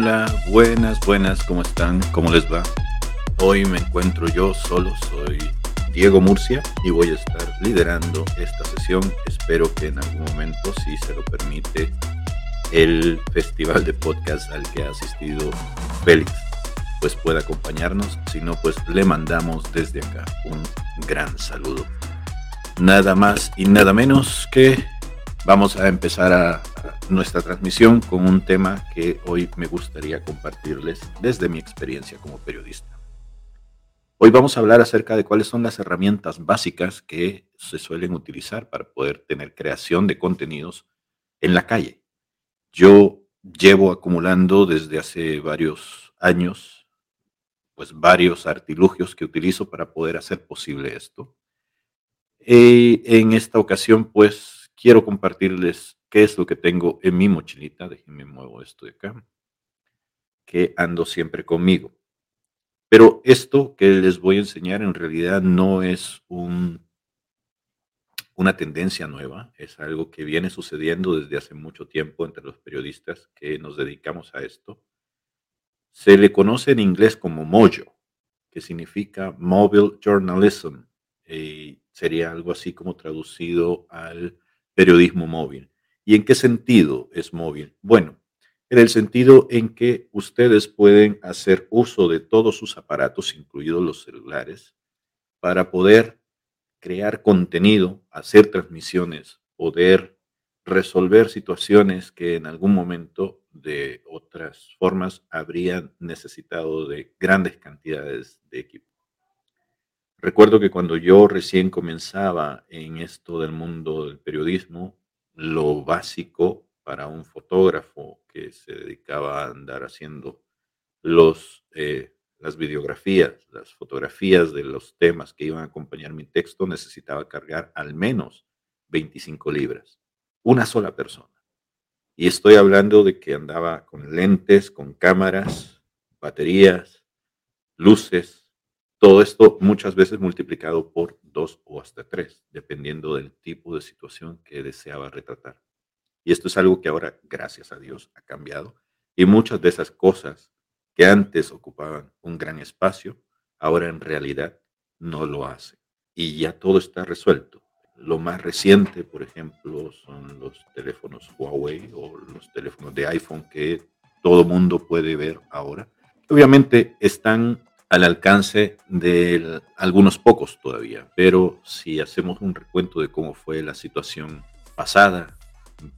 Hola, buenas, buenas, ¿cómo están? ¿Cómo les va? Hoy me encuentro yo solo, soy Diego Murcia y voy a estar liderando esta sesión. Espero que en algún momento, si se lo permite, el festival de podcast al que ha asistido Félix pues pueda acompañarnos. Si no, pues le mandamos desde acá un gran saludo. Nada más y nada menos que vamos a empezar a, nuestra transmisión con un tema que hoy me gustaría compartirles desde mi experiencia como periodista. Hoy vamos a hablar acerca de cuáles son las herramientas básicas que se suelen utilizar para poder tener creación de contenidos en la calle. Yo llevo acumulando desde hace varios años, pues varios artilugios que utilizo para poder hacer posible esto. Y en esta ocasión, pues quiero compartirles qué es lo que tengo en mi mochilita. Déjenme muevo esto de acá, que ando siempre conmigo. Pero esto que les voy a enseñar en realidad no es un, una tendencia nueva, es algo que viene sucediendo desde hace mucho tiempo entre los periodistas que nos dedicamos a esto. Se le conoce en inglés como Mojo, que significa Mobile Journalism, sería algo así como traducido al periodismo móvil. ¿Y en qué sentido es móvil? Bueno, en el sentido en que ustedes pueden hacer uso de todos sus aparatos, incluidos los celulares, para poder crear contenido, hacer transmisiones, poder resolver situaciones que en algún momento de otras formas habrían necesitado de grandes cantidades de equipo. Recuerdo que cuando yo recién comenzaba en esto del mundo del periodismo, lo básico para un fotógrafo que se dedicaba a andar haciendo eh, las videografías, las fotografías de los temas que iban a acompañar mi texto, necesitaba cargar al menos 25 libras. Una sola persona. Y estoy hablando de que andaba con lentes, con cámaras, baterías, luces, todo esto muchas veces multiplicado por dos o hasta tres, dependiendo del tipo de situación que deseaba retratar. Y esto es algo que ahora, gracias a Dios, ha cambiado. Y muchas de esas cosas que antes ocupaban un gran espacio, ahora en realidad no lo hacen. Y ya todo está resuelto. Lo más reciente, por ejemplo, son los teléfonos Huawei o los teléfonos de iPhone que todo mundo puede ver ahora. Obviamente están al alcance de algunos pocos todavía, pero si hacemos un recuento de cómo fue la situación pasada,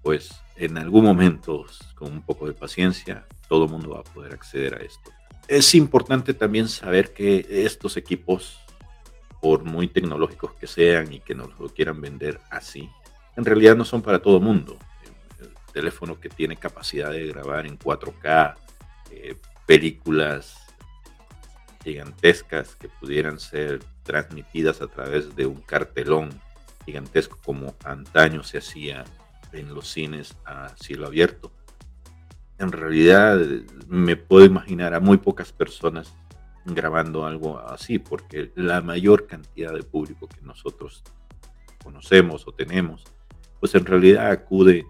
pues en algún momento, con un poco de paciencia, todo el mundo va a poder acceder a esto. Es importante también saber que estos equipos, por muy tecnológicos que sean y que nos lo quieran vender así, en realidad no son para todo el mundo. El teléfono que tiene capacidad de grabar en 4K, eh, películas gigantescas que pudieran ser transmitidas a través de un cartelón gigantesco como antaño se hacía en los cines a cielo abierto. En realidad me puedo imaginar a muy pocas personas grabando algo así, porque la mayor cantidad de público que nosotros conocemos o tenemos, pues en realidad acude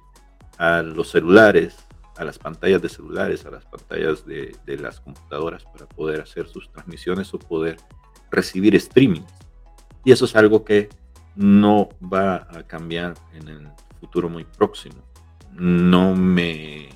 a los celulares, a las pantallas de celulares, a las pantallas de, las computadoras para poder hacer sus transmisiones o poder recibir streaming. Y eso es algo que no va a cambiar en el futuro muy próximo. No me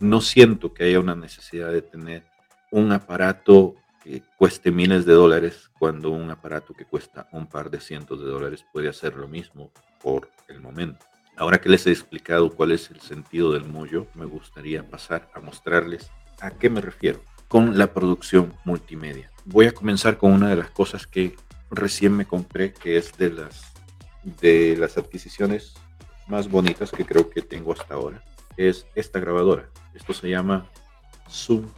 no siento que haya una necesidad de tener un aparato que cueste miles de dólares cuando un aparato que cuesta un par de cientos de dólares puede hacer lo mismo por el momento. Ahora que les he explicado cuál es el sentido del mollo, me gustaría pasar a mostrarles a qué me refiero con la producción multimedia. Voy a comenzar con una de las cosas que recién me compré, que es de las, de las adquisiciones más bonitas que creo que tengo hasta ahora. Es esta grabadora. Esto se llama Zoom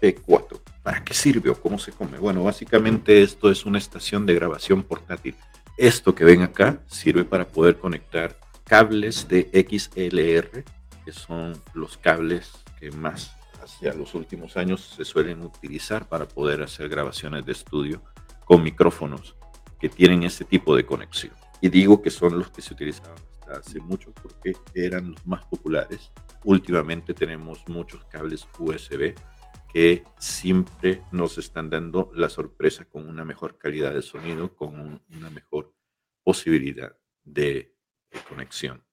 P4. ¿Para qué sirve o cómo se come? Bueno, básicamente esto es una estación de grabación portátil. Esto que ven acá sirve para poder conectar cables de XLR, que son los cables que más hacia los últimos años se suelen utilizar para poder hacer grabaciones de estudio con micrófonos que tienen ese tipo de conexión. Y digo que son los que se utilizaban hasta hace mucho porque eran los más populares últimamente tenemos muchos cables USB que siempre nos están dando la sorpresa con una mejor calidad de sonido, con una mejor posibilidad de, conexión.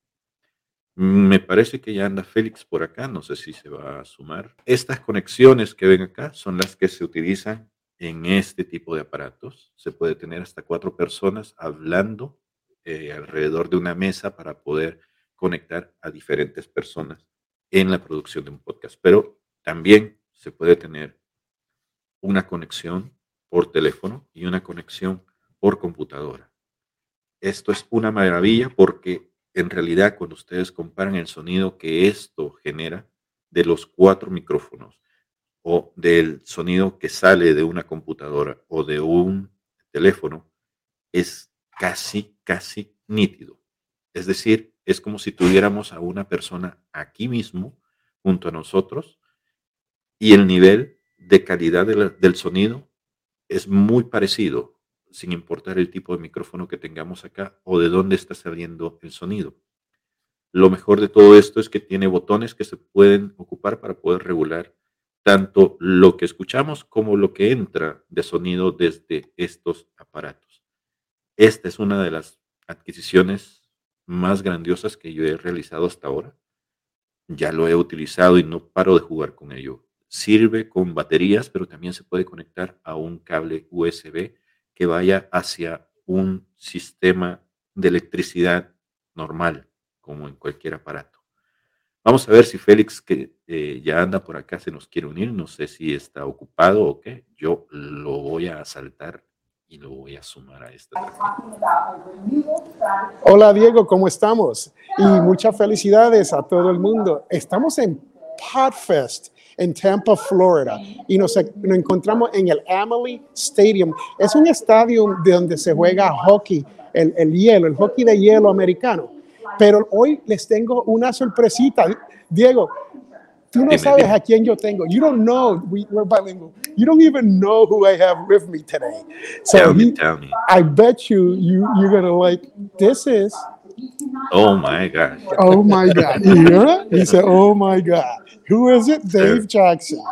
Me parece que ya anda Félix por acá, no sé si se va a sumar. Estas conexiones que ven acá son las que se utilizan en este tipo de aparatos. Se puede tener hasta cuatro personas hablando eh, alrededor de una mesa para poder conectar a diferentes personas en la producción de un podcast. Pero también se puede tener una conexión por teléfono y una conexión por computadora. Esto es una maravilla porque en realidad cuando ustedes comparan el sonido que esto genera de los cuatro micrófonos o del sonido que sale de una computadora o de un teléfono, es casi, casi nítido. Es decir, es como si tuviéramos a una persona aquí mismo, junto a nosotros, y el nivel de calidad del sonido es muy parecido, sin importar el tipo de micrófono que tengamos acá o de dónde está saliendo el sonido. Lo mejor de todo esto es que tiene botones que se pueden ocupar para poder regular tanto lo que escuchamos como lo que entra de sonido desde estos aparatos. Esta es una de las adquisiciones más grandiosas que yo he realizado hasta ahora. Ya lo he utilizado y no paro de jugar con ello. Sirve con baterías, pero también se puede conectar a un cable USB que vaya hacia un sistema de electricidad normal, como en cualquier aparato. Vamos a ver si Félix, que eh, ya anda por acá, se nos quiere unir. No sé si está ocupado o qué. Yo lo voy a saltar y lo voy a sumar a esta. Hola Diego, ¿cómo estamos? Y muchas felicidades a todo el mundo. Estamos en Podfest en Tampa, Florida, y nos, nos encontramos en el Amalie Stadium. Es un estadio de donde se juega hockey, el, el hielo, el hockey de hielo americano. Pero hoy les tengo una sorpresita. Diego, tú no sabes a quién yo tengo. You don't know. We, we're bilingual. You don't even know who I have with me today. So tell me, tell me. I bet you, you you're gonna like. This is. Oh my God. Oh my God. You hear it? He said, "Oh my God." Who is it? Dave Jackson.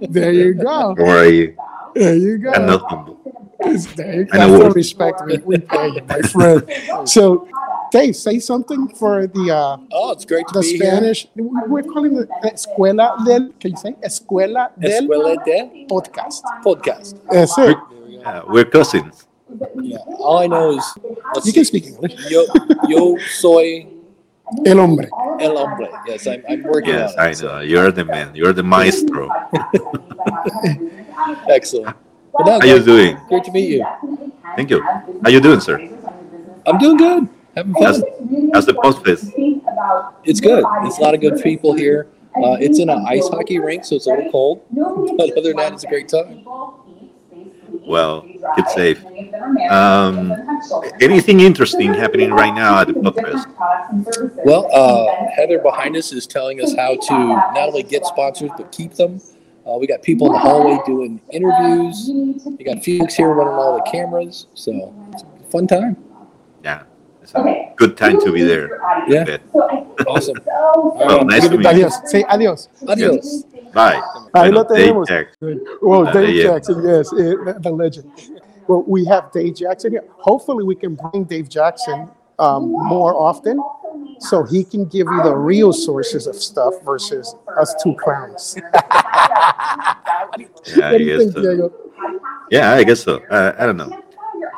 There you go. How are you? There you go. I'm not humble. It's Dave. I know the what- respect we, we pay you, my friend. So, Dave, say something for the uh, Oh, it's great to the be Spanish. We're calling the Escuela del. Can you say Escuela del Escuela de Podcast? podcast. That's it. There we go. Uh, we're cousins. Yeah. All I know is let's You can speak English. Yo, yo soy El hombre. el hombre. Yes, I'm, I'm working Yes, on I it. so- You're the man. You're the maestro. Excellent. But no, How are you doing? great to meet you. Thank you. How are you doing, sir? I'm doing good. Having How's, fun. how's the post fest? It's good. It's a lot of good people here. Uh, it's in an ice hockey rink, so it's a little cold. But other than that, it's a great time. Well, keep safe. Um, anything interesting happening right now at the post fest? Well, uh, Heather behind us is telling us how to not only get sponsors but keep them. Uh, we got people in the hallway doing interviews. You got Felix here running all the cameras, so it's a fun time. Yeah, it's a good time to be there. Yeah. Awesome. Well, nice to meet you. Adiós. Say adiós. Adios. Bye. Ahí lo Dave tenemos. Jackson. Well, Dave. Jackson, yes, eh, the, legend. Well, we have Dave Jackson here. Hopefully, we can bring Dave Jackson um, more often so he can give you the real sources of stuff versus us two clowns. Yeah, I What do you guess think, so. Yeah, I guess so. Uh, I don't know.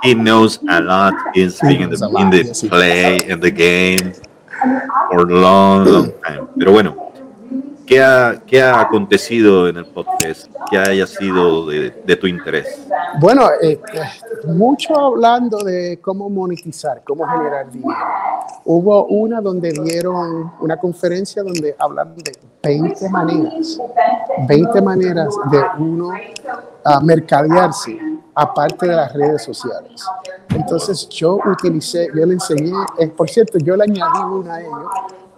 He knows a lot. He's been in knows a the, in the yes, play, in the game for a long, long time. Pero bueno, ¿qué ha, qué ha acontecido en el podcast que haya sido de, de tu interés? Bueno, eh, mucho hablando de cómo monetizar, cómo generar dinero. Hubo una donde dieron una conferencia donde hablaron de 20 maneras, 20 maneras de uno ah, mercadearse aparte de las redes sociales. Entonces yo utilicé, yo le enseñé, eh, por cierto, yo le añadí una a ellos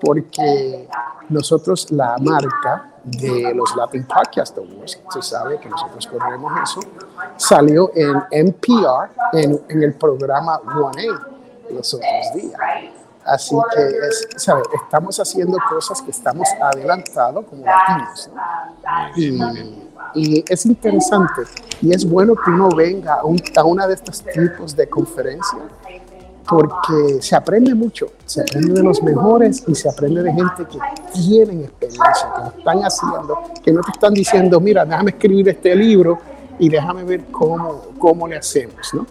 porque nosotros, la marca de los Latin Podcast Awards, se sabe que nosotros corremos eso, salió en NPR, en, en el programa 1A los otros días. Así que, es, ¿sabe? estamos haciendo cosas que estamos adelantados como latinos. Y, y, es interesante y es bueno que uno venga a, un, a una de estos tipos de conferencias porque se aprende mucho, se aprende de los mejores y se aprende de gente que tienen experiencia, que están haciendo, que no te están diciendo, mira, déjame escribir este libro y déjame ver cómo, cómo le hacemos, ¿no?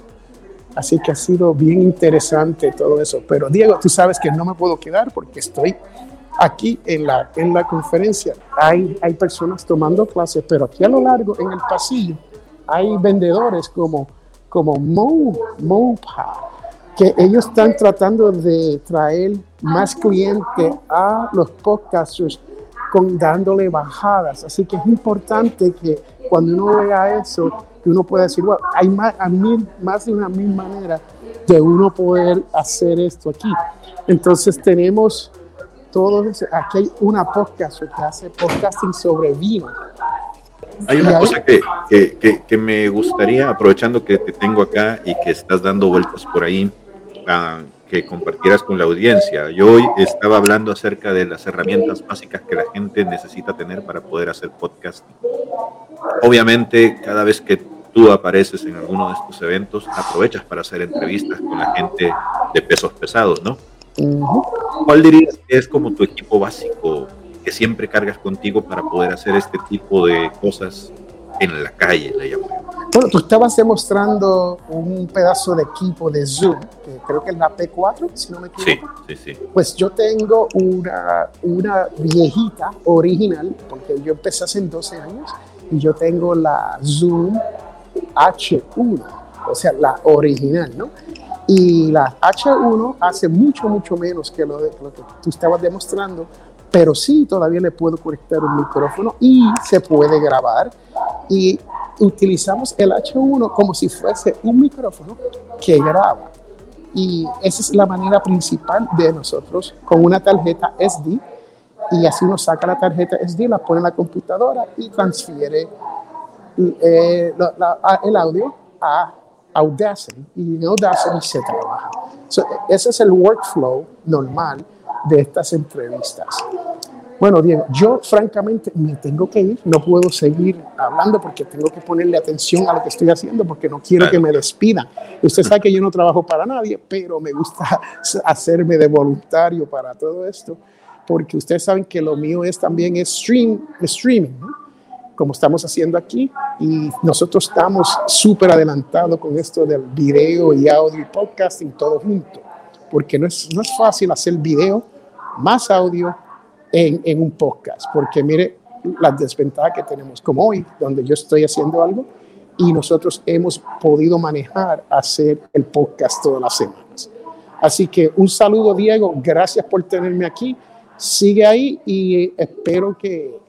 Así que ha sido bien interesante todo eso. Pero Diego, tú sabes que no me puedo quedar porque estoy aquí en la, en la conferencia. Hay, hay personas tomando clases, pero aquí a lo largo, en el pasillo, hay vendedores como, como Mo, Mopa, que ellos están tratando de traer más clientes a los podcasters con dándole bajadas. Así que es importante que cuando uno vea eso, que uno pueda decir, bueno, hay más, mil, más de una mil maneras de uno poder hacer esto aquí. Entonces tenemos todos, aquí hay una podcast que hace podcasting sobre vino. Hay una cosa que, que, que, me gustaría, aprovechando que te tengo acá y que estás dando vueltas por ahí, a, que compartieras con la audiencia. Yo hoy estaba hablando acerca de las herramientas básicas que la gente necesita tener para poder hacer podcasting. Obviamente, cada vez que tú apareces en alguno de estos eventos, aprovechas para hacer entrevistas con la gente de pesos pesados, ¿no? ¿Cuál dirías que es como tu equipo básico que siempre cargas contigo para poder hacer este tipo de cosas en la calle, le llamo? Bueno, tú estabas demostrando un pedazo de equipo de Zoom, que creo que es la P4, si no me equivoco. Sí, sí, sí. Pues yo tengo una, una viejita original, porque yo empecé hace 12 años, y yo tengo la Zoom H1, o sea, la original, ¿no? Y la H1 hace mucho, mucho menos que lo, de, lo que tú estabas demostrando, pero sí todavía le puedo conectar un micrófono y se puede grabar. Y utilizamos el H1 como si fuese un micrófono que graba. Y esa es la manera principal de nosotros con una tarjeta SD. Y así uno saca la tarjeta SD, la pone en la computadora y transfiere eh, el audio a Audacity y en Audacity se trabaja. ese es el workflow normal de estas entrevistas. Bueno, Diego, yo francamente me tengo que ir, no puedo seguir hablando porque tengo que ponerle atención a lo que estoy haciendo porque no quiero que me despidan. Usted sabe que yo no trabajo para nadie, pero me gusta hacerme de voluntario para todo esto porque ustedes saben que lo mío es también es stream, streaming. ¿no? como estamos haciendo aquí. Y nosotros estamos súper adelantados con esto del video y audio y podcasting todo junto, porque no es, no es fácil hacer video más audio en, en un podcast, porque mire las desventajas que tenemos como hoy, donde yo estoy haciendo algo y nosotros hemos podido manejar hacer el podcast todas las semanas. Así que un saludo, Diego. Gracias por tenerme aquí. Sigue ahí y espero que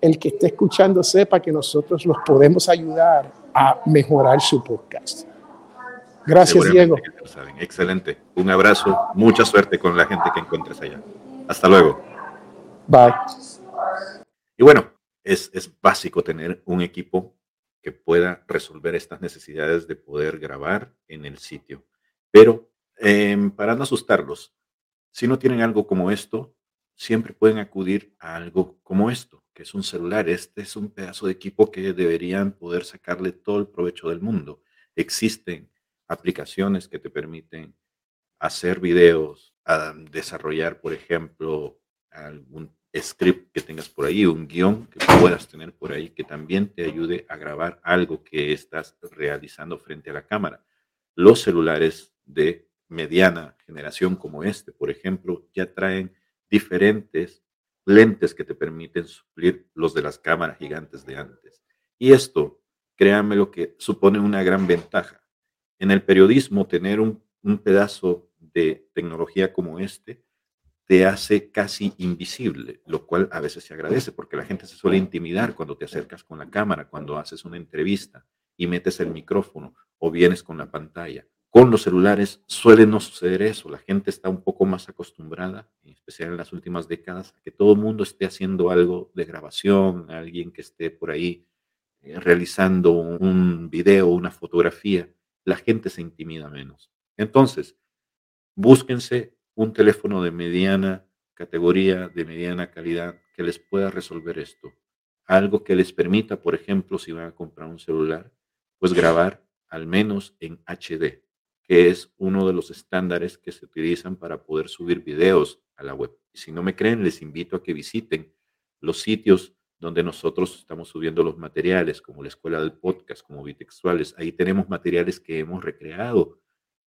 el que esté escuchando sepa que nosotros los podemos ayudar a mejorar su podcast. Gracias, Diego. Excelente. Un abrazo. Mucha suerte con la gente que encuentres allá. Hasta luego. Y bueno, es, es básico tener un equipo que pueda resolver estas necesidades de poder grabar en el sitio. Pero eh, para no asustarlos, si no tienen algo como esto, siempre pueden acudir a algo como esto que es un celular. Este es un pedazo de equipo que deberían poder sacarle todo el provecho del mundo. Existen aplicaciones que te permiten hacer videos, desarrollar, por ejemplo, algún script que tengas por ahí, un guion que puedas tener por ahí que también te ayude a grabar algo que estás realizando frente a la cámara. Los celulares de mediana generación como este, por ejemplo, ya traen diferentes lentes que te permiten suplir los de las cámaras gigantes de antes. Y esto, créanme lo que supone una gran ventaja. En el periodismo, tener un, un pedazo de tecnología como este te hace casi invisible, lo cual a veces se agradece porque la gente se suele intimidar cuando te acercas con la cámara, cuando haces una entrevista y metes el micrófono o vienes con la pantalla. Con los celulares suele no suceder eso. La gente está un poco más acostumbrada, en especial en las últimas décadas, a que todo el mundo esté haciendo algo de grabación, alguien que esté por ahí eh, realizando un video, una fotografía. La gente se intimida menos. Entonces, búsquense un teléfono de mediana categoría, de mediana calidad, que les pueda resolver esto. Algo que les permita, por ejemplo, si van a comprar un celular, pues grabar al menos en HD, que es uno de los estándares que se utilizan para poder subir videos a la web. Y si no me creen, les invito a que visiten los sitios donde nosotros estamos subiendo los materiales, como la Escuela del Podcast, como Bitextuales. Ahí tenemos materiales que hemos recreado.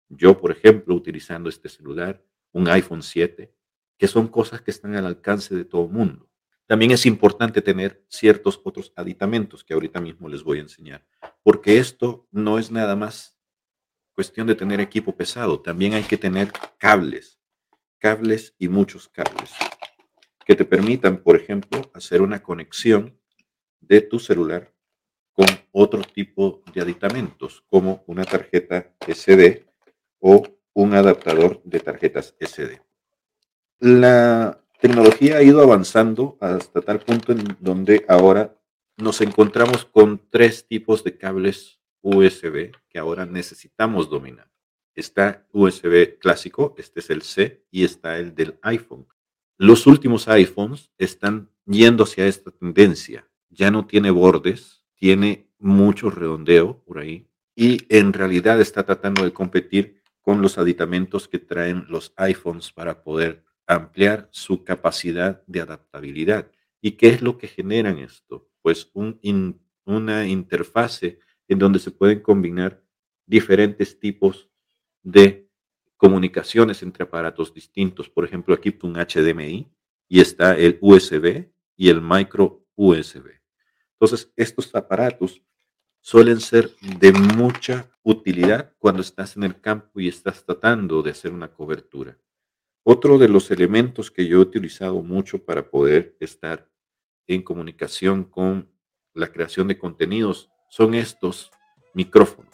Yo, por ejemplo, utilizando este celular, un iPhone 7, que son cosas que están al alcance de todo el mundo. También es importante tener ciertos otros aditamentos que ahorita mismo les voy a enseñar, porque esto no es nada más cuestión de tener equipo pesado, también hay que tener cables, cables y muchos cables que te permitan, por ejemplo, hacer una conexión de tu celular con otro tipo de aditamentos, como una tarjeta SD o un adaptador de tarjetas SD. La tecnología ha ido avanzando hasta tal punto en donde ahora nos encontramos con tres tipos de cables USB que ahora necesitamos dominar. Está USB clásico, este es el C, y está el del iPhone. Los últimos iPhones están yendo hacia esta tendencia. Ya no tiene bordes, tiene mucho redondeo por ahí y en realidad está tratando de competir con los aditamentos que traen los iPhones para poder ampliar su capacidad de adaptabilidad. ¿Y qué es lo que generan esto? Pues una interfase en donde se pueden combinar diferentes tipos de comunicaciones entre aparatos distintos. Por ejemplo, aquí un HDMI y está el USB y el micro USB. Entonces, estos aparatos suelen ser de mucha utilidad cuando estás en el campo y estás tratando de hacer una cobertura. Otro de los elementos que yo he utilizado mucho para poder estar en comunicación con la creación de contenidos son estos micrófonos.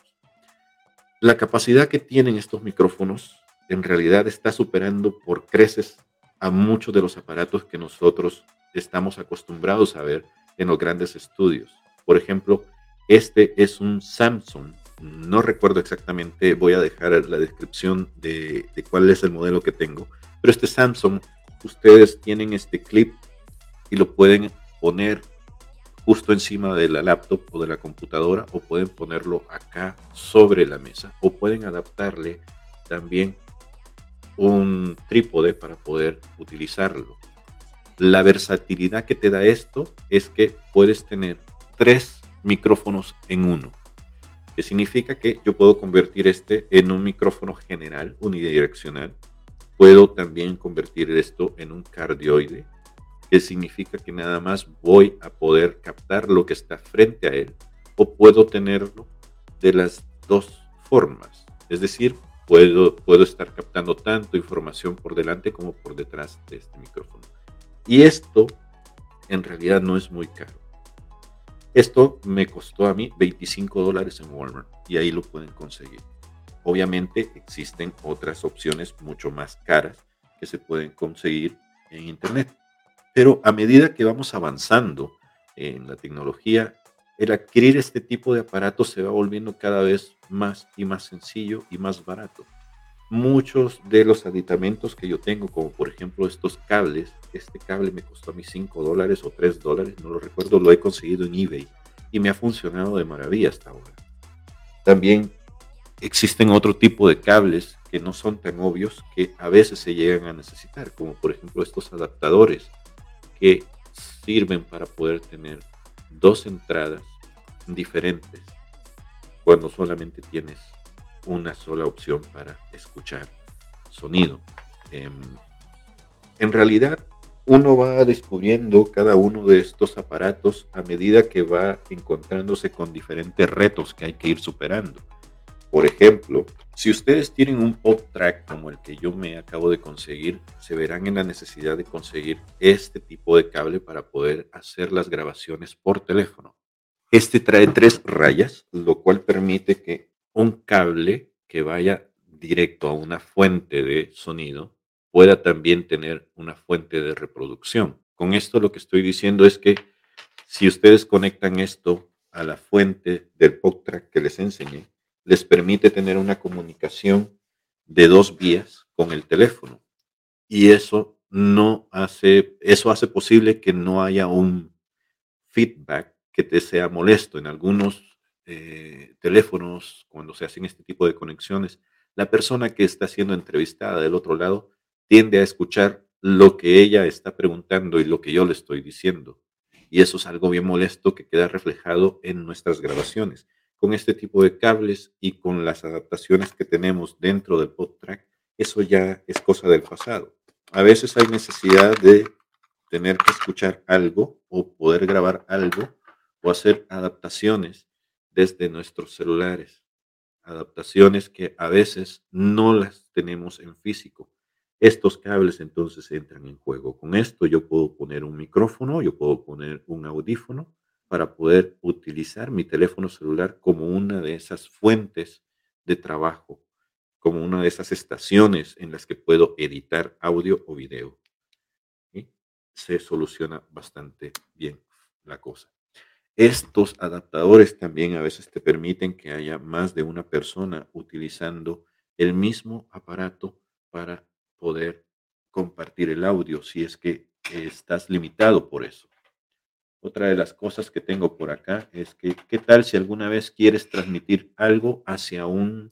La capacidad que tienen estos micrófonos en realidad está superando por creces a muchos de los aparatos que nosotros estamos acostumbrados a ver en los grandes estudios. Por ejemplo, este es un Samsung. No recuerdo exactamente, voy a dejar la descripción de, cuál es el modelo que tengo. Pero este Samsung, ustedes tienen este clip y lo pueden poner justo encima de la laptop o de la computadora o pueden ponerlo acá sobre la mesa o pueden adaptarle también un trípode para poder utilizarlo. La versatilidad que te da esto es que puedes tener tres micrófonos en uno, que significa que yo puedo convertir este en un micrófono general unidireccional. Puedo también convertir esto en un cardioide que significa que nada más voy a poder captar lo que está frente a él o puedo tenerlo de las dos formas. Es decir, puedo, puedo estar captando tanto información por delante como por detrás de este micrófono. Y esto en realidad no es muy caro. Esto me costó a mí 25 dólares en Walmart y ahí lo pueden conseguir. Obviamente existen otras opciones mucho más caras que se pueden conseguir en Internet. Pero a medida que vamos avanzando en la tecnología, el adquirir este tipo de aparatos se va volviendo cada vez más y más sencillo y más barato. Muchos de los aditamentos que yo tengo, como por ejemplo estos cables, este cable me costó a mí 5 dólares o 3 dólares, no lo recuerdo, lo he conseguido en eBay y me ha funcionado de maravilla hasta ahora. También existen otro tipo de cables que no son tan obvios que a veces se llegan a necesitar, como por ejemplo estos adaptadores que sirven para poder tener dos entradas diferentes cuando solamente tienes una sola opción para escuchar sonido. Em, en realidad, uno va descubriendo cada uno de estos aparatos a medida que va encontrándose con diferentes retos que hay que ir superando. Por ejemplo, si ustedes tienen un pop track como el que yo me acabo de conseguir, se verán en la necesidad de conseguir este tipo de cable para poder hacer las grabaciones por teléfono. Este trae tres rayas, lo cual permite que un cable que vaya directo a una fuente de sonido pueda también tener una fuente de reproducción. Con esto lo que estoy diciendo es que si ustedes conectan esto a la fuente del pop track que les enseñé, les permite tener una comunicación de dos vías con el teléfono. y eso no hace, eso hace posible que no haya un feedback que te sea molesto. En algunos eh, teléfonos, cuando se hacen este tipo de conexiones, la persona que está siendo entrevistada del otro lado tiende a escuchar lo que ella está preguntando y lo que yo le estoy diciendo. Y eso es algo bien molesto que queda reflejado en nuestras grabaciones. Con este tipo de cables y con las adaptaciones que tenemos dentro del PodTrack, eso ya es cosa del pasado. A veces hay necesidad de tener que escuchar algo o poder grabar algo o hacer adaptaciones desde nuestros celulares. Adaptaciones que a veces no las tenemos en físico estos cables entonces entran en juego. Con esto yo puedo poner un micrófono, yo puedo poner un audífono para poder utilizar mi teléfono celular como una de esas fuentes de trabajo, como una de esas estaciones en las que puedo editar audio o video. y Se soluciona bastante bien la cosa. Estos adaptadores también a veces te permiten que haya más de una persona utilizando el mismo aparato para poder compartir el audio si es que estás limitado por eso. Otra de las cosas que tengo por acá es que, ¿qué tal si alguna vez quieres transmitir algo hacia un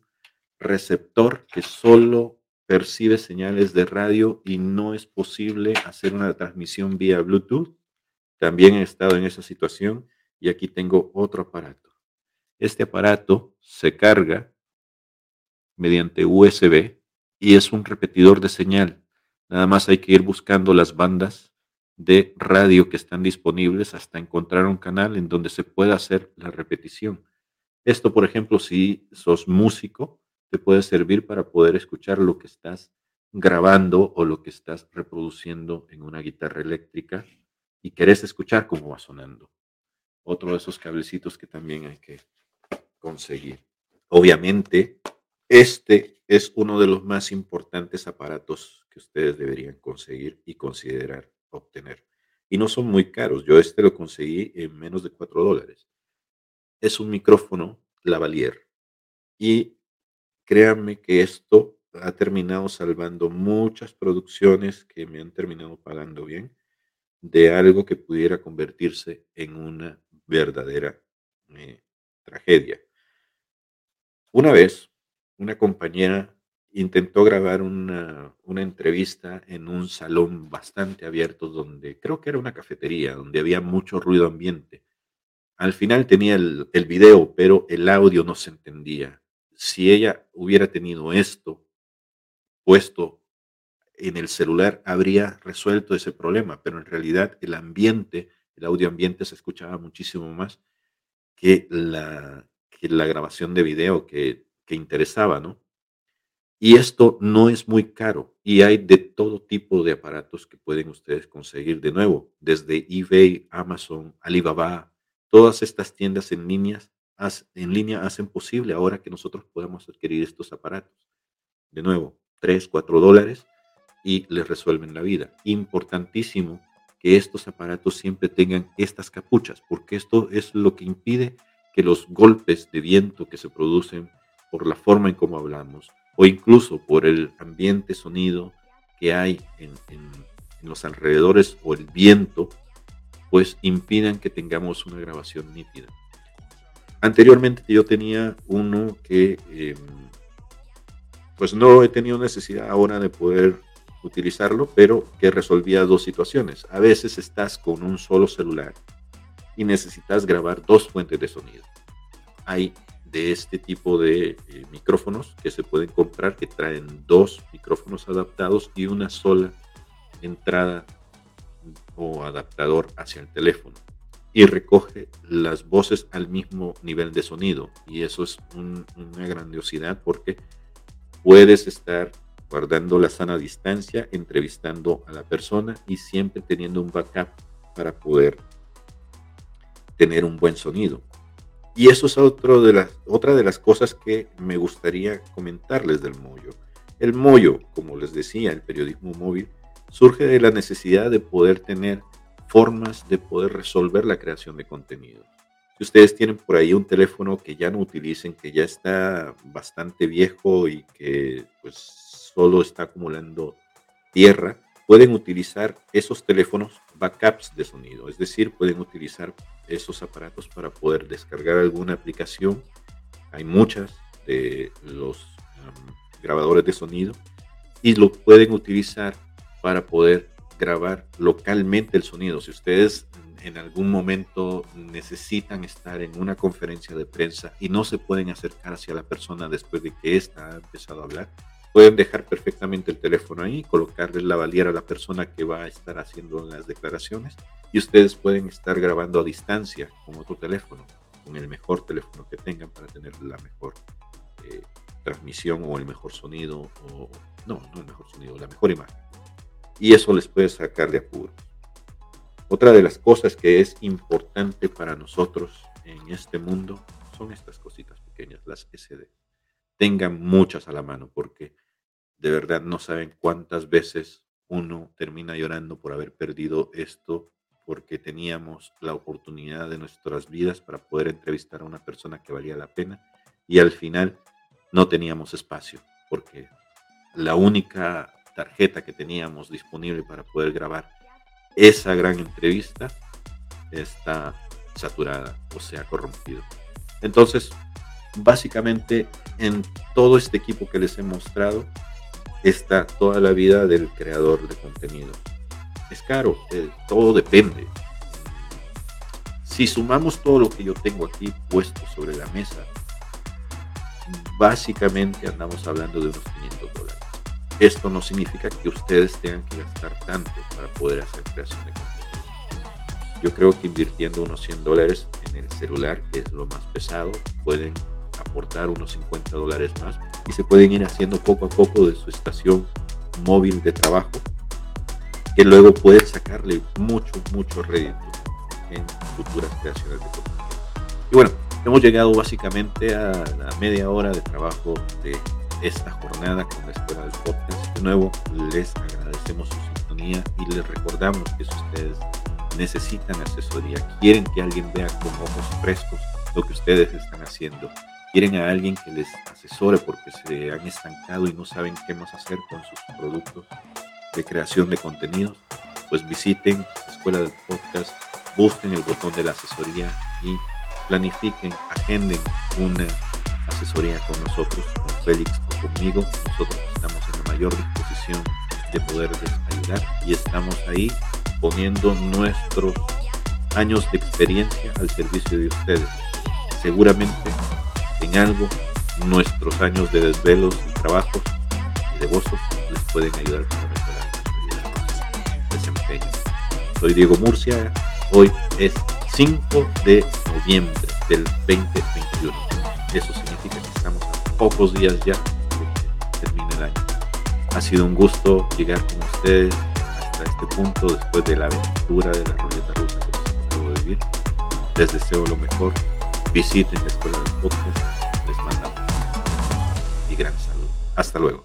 receptor que solo percibe señales de radio y no es posible hacer una transmisión vía Bluetooth? También he estado en esa situación y aquí tengo otro aparato. Este aparato se carga mediante USB y es un repetidor de señal. Nada más hay que ir buscando las bandas de radio que están disponibles hasta encontrar un canal en donde se pueda hacer la repetición. Esto, por ejemplo, si sos músico, te puede servir para poder escuchar lo que estás grabando o lo que estás reproduciendo en una guitarra eléctrica y querés escuchar cómo va sonando. Otro de esos cablecitos que también hay que conseguir. Obviamente, este es uno de los más importantes aparatos que ustedes deberían conseguir y considerar obtener. Y no son muy caros. Yo este lo conseguí en menos de 4 dólares. Es un micrófono lavalier. Y créanme que esto ha terminado salvando muchas producciones que me han terminado pagando bien de algo que pudiera convertirse en una verdadera eh, tragedia. Una vez una compañera intentó grabar una, entrevista en un salón bastante abierto donde creo que era una cafetería, donde había mucho ruido ambiente. Al final tenía el, el video, pero el audio no se entendía. Si ella hubiera tenido esto puesto en el celular, habría resuelto ese problema, pero en realidad el ambiente, el audio ambiente se escuchaba muchísimo más que la, que la grabación de video que que interesaba, ¿no? Y esto no es muy caro y hay de todo tipo de aparatos que pueden ustedes conseguir de nuevo, desde eBay, Amazon, Alibaba, todas estas tiendas en, líneas, en línea hacen posible ahora que nosotros podamos adquirir estos aparatos. De nuevo, 3, 4 dólares y les resuelven la vida. Importantísimo que estos aparatos siempre tengan estas capuchas, porque esto es lo que impide que los golpes de viento que se producen por la forma en cómo hablamos o incluso por el ambiente sonido que hay en, los alrededores o el viento, pues impidan que tengamos una grabación nítida. Anteriormente yo tenía uno que em, pues no he tenido necesidad ahora de poder utilizarlo, pero que resolvía dos situaciones. A veces estás con un solo celular y necesitas grabar dos fuentes de sonido. Hay de este tipo de eh, micrófonos que se pueden comprar que traen dos micrófonos adaptados y una sola entrada o adaptador hacia el teléfono y recoge las voces al mismo nivel de sonido y eso es una grandiosidad porque puedes estar guardando la sana distancia, entrevistando a la persona y siempre teniendo un backup para poder tener un buen sonido. Y eso es otro de las, otra de las cosas que me gustaría comentarles del Moyo. El Moyo, como les decía, el periodismo móvil, surge de la necesidad de poder tener formas de poder resolver la creación de contenido. Si ustedes tienen por ahí un teléfono que ya no utilicen, que ya está bastante viejo y que pues solo está acumulando tierra, pueden utilizar esos teléfonos backups de sonido, es decir, pueden utilizar esos aparatos para poder descargar alguna aplicación. Hay muchas de los grabadores de sonido y lo pueden utilizar para poder grabar localmente el sonido. Si ustedes en algún momento necesitan estar en una conferencia de prensa y no se pueden acercar hacia la persona después de que ésta ha empezado a hablar, pueden dejar perfectamente el teléfono ahí, colocarle la valiera a la persona que va a estar haciendo las declaraciones y ustedes pueden estar grabando a distancia con otro teléfono, con el mejor teléfono que tengan para tener la mejor eh, transmisión o el mejor sonido, o no, no el mejor sonido, la mejor imagen. Y eso les puede sacar de apuro. Otra de las cosas que es importante para nosotros en este mundo son estas cositas pequeñas, las SD. Tengan muchas a la mano porque de verdad no saben cuántas veces uno termina llorando por haber perdido esto porque teníamos la oportunidad de nuestras vidas para poder entrevistar a una persona que valía la pena y al final no teníamos espacio porque la única tarjeta que teníamos disponible para poder grabar esa gran entrevista está saturada o se ha corrompido. Entonces, básicamente en todo este equipo que les he mostrado, está toda la vida del creador de contenido. Es caro, eh, todo depende. Si sumamos todo lo que yo tengo aquí puesto sobre la mesa, básicamente andamos hablando de unos 500 dólares. Esto no significa que ustedes tengan que gastar tanto para poder hacer creación de contenido. Yo creo que invirtiendo unos 100 dólares en el celular, que es lo más pesado, pueden aportar unos 50 dólares más y se pueden ir haciendo poco a poco de su estación móvil de trabajo, que luego pueden sacarle mucho, mucho rédito en futuras creaciones de contenido. Y bueno, hemos llegado básicamente a la media hora de trabajo de esta jornada con la Escuela del Podcast. De nuevo, les agradecemos su sintonía y les recordamos que si ustedes necesitan asesoría, quieren que alguien vea con ojos frescos lo que ustedes están haciendo, quieren a alguien que les asesore porque se han estancado y no saben qué más hacer con sus productos de creación de contenidos, pues visiten la Escuela del Podcast, busquen el botón de la asesoría y planifiquen, agenden una asesoría con nosotros, con Félix o conmigo. Nosotros estamos en la mayor disposición de poderles ayudar y estamos ahí poniendo nuestros años de experiencia al servicio de ustedes. Seguramente en algo, nuestros años de desvelos y trabajos y de gozos les pueden ayudar para mejorar desempeño. Soy Diego Murcia, hoy es 5 de noviembre del 2021. Eso significa que estamos a pocos días ya de que termine el año. Ha sido un gusto llegar con ustedes hasta este punto después de la aventura de la ruleta rusa que acabo de vivir. Les deseo lo mejor visiten la Escuela del Podcast. Gran salud. Hasta luego.